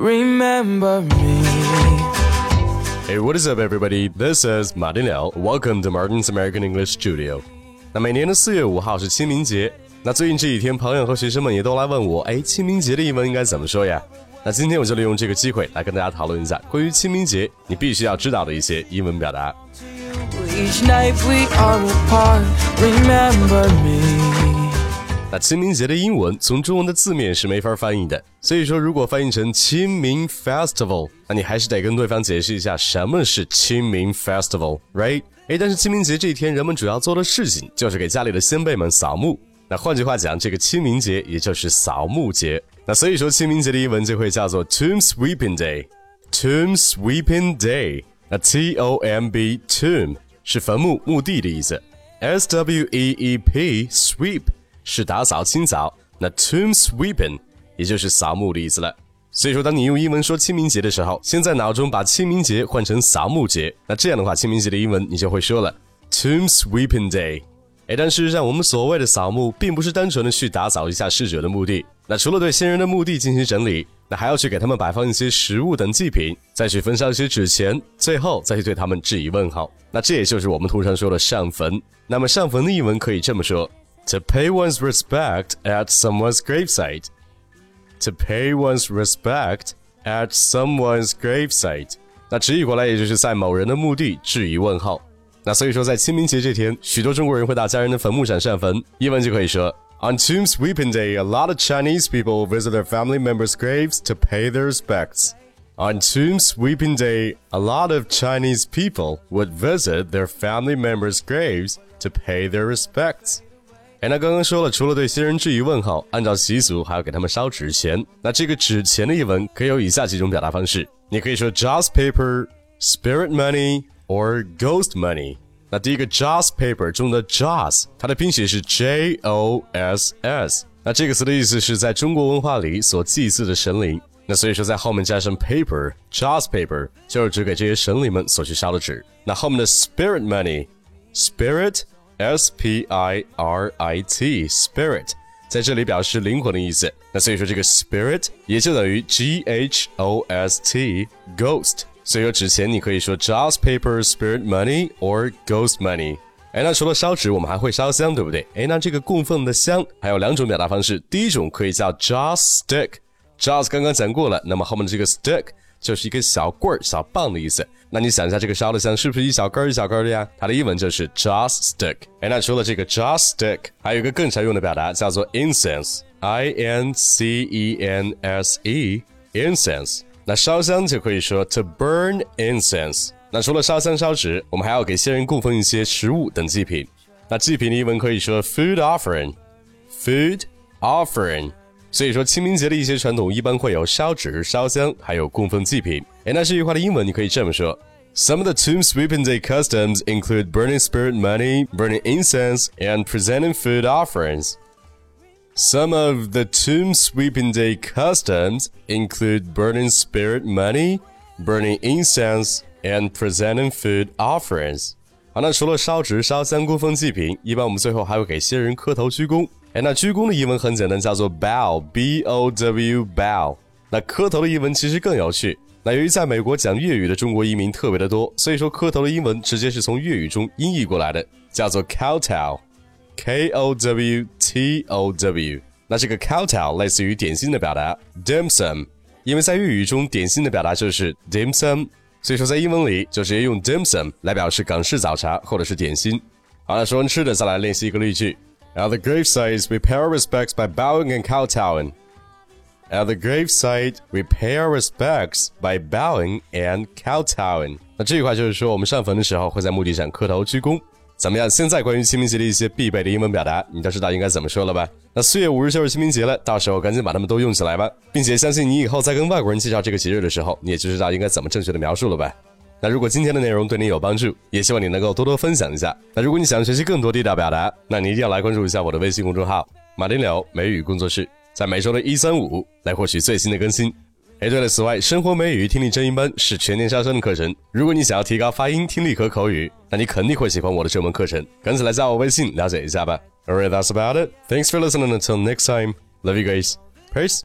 remember me. Hey, what is up, everybody? This is Martin Liao. Welcome to Martin's American English Studio. 那每年的四月五号是清明节。那最近这几天，朋友和学生们也都来问我，哎，清明节的英文应该怎么说呀？那今天我就利用这个机会来跟大家讨论一下关于清明节你必须要知道的一些英文表达。Each night we are apart, remember me. 那清明节的英文从中文的字面是没法翻译的，所以说如果翻译成清明 festival，那你还是得跟对方解释一下什么是清明 festival，right？哎，但是清明节这一天，人们主要做的事情就是给家里的先辈们扫墓。那换句话讲，这个清明节也就是扫墓节。那所以说清明节的英文就会叫做 Tomb Sweeping Day，Tomb Sweeping Day。那 T O M B Tomb 是坟墓、墓地的意思，S W E E P Sweep。是打扫清扫，那 tomb sweeping 也就是扫墓的意思了。所以说，当你用英文说清明节的时候，先在脑中把清明节换成扫墓节，那这样的话，清明节的英文你就会说了 tomb sweeping day。哎，但事实上，我们所谓的扫墓，并不是单纯的去打扫一下逝者的墓地。那除了对先人的墓地进行整理，那还要去给他们摆放一些食物等祭品，再去焚烧一些纸钱，最后再去对他们致以问候。那这也就是我们通常说的上坟。那么上坟的英文可以这么说。To pay one's respect at someone's gravesite. To pay one's respect at someone's gravesite. 那直译过来也就是在某人的墓地致以问候。那所以说，在清明节这天，许多中国人会到家人的坟墓上上坟。英文就可以说：On Tomb Sweeping Day, a lot of Chinese people visit their family members' graves to pay their respects. On Tomb Sweeping Day, a lot of Chinese people would visit their family members' graves to pay their respects. 哎，那刚刚说了，除了对新人致以问候，按照习俗还要给他们烧纸钱。那这个纸钱的译文可以有以下几种表达方式，你可以说 joss paper、spirit money or ghost money。那第一个 joss paper 中的 joss，它的拼写是 J O S S。那这个词的意思是在中国文化里所祭祀的神灵。那所以说在后面加上 paper joss paper，就是指给这些神灵们所去烧的纸。那后面的 spirit money，spirit。S P I R I T spirit，在这里表示灵魂的意思。那所以说这个 spirit 也就等于 G H O S T ghost。所以说纸钱你可以说 joss paper spirit money or ghost money。哎，那除了烧纸，我们还会烧香，对不对？哎，那这个供奉的香还有两种表达方式。第一种可以叫 joss stick，joss 刚刚讲过了，那么后面的这个 stick 就是一个小棍儿、小棒的意思。那你想一下，这个烧的香是不是一小根儿一小根儿的呀？它的英文就是 joss stick。哎，那除了这个 joss stick，还有一个更常用的表达叫做 incense，i n c e n s e，incense。那烧香就可以说 to burn incense。那除了烧香烧纸，我们还要给先人供奉一些食物等祭品。那祭品的英文可以说 food offering，food offering。所以说，清明节的一些传统一般会有烧纸、烧香，还有供奉祭品。哎，那这句话的英文你可以这么说：Some of the tomb sweeping day customs include burning spirit money, burning incense, and presenting food offerings. Some of the tomb sweeping day customs include burning spirit money, burning incense, and presenting food offerings. 好，那除了烧纸、烧香、供奉祭品，一般我们最后还会给先人磕头鞠躬。 哎，那鞠躬的英文很简单，叫做 bow，b o w bow。那磕头的英文其实更有趣。那由于在美国讲粤语的中国移民特别的多，所以说磕头的英文直接是从粤语中音译过来的，叫做 kowtow，k o w t o w。那这个 kowtow 类似于点心的表达 dim sum，因为在粤语中点心的表达就是 dim sum，所以说在英文里就直接用 dim sum 来表示港式早茶或者是点心。好了，说完吃的，再来练习一个例句。At the gravesite, we pay our respects by bowing and kowtowing. At the gravesite, we pay our respects by bowing and kowtowing. 那这句话就是说，我们上坟的时候会在墓地上磕头鞠躬。怎么样？现在关于清明节的一些必备的英文表达，你都知道应该怎么说了吧？那四月五日就是清明节了，到时候赶紧把它们都用起来吧，并且相信你以后在跟外国人介绍这个节日的时候，你也就知道应该怎么正确的描述了吧？那如果今天的内容对你有帮助，也希望你能够多多分享一下。那如果你想学习更多地道表达，那你一定要来关注一下我的微信公众号“马丁柳美语工作室”，在每周的一三五来获取最新的更新。哎，对了，此外，生活美语听力真音班是全年招生的课程。如果你想要提高发音、听力和口语，那你肯定会喜欢我的这门课程。赶紧来加我微信了解一下吧。Alright, that's about it. Thanks for listening. Until next time, love you guys. Peace.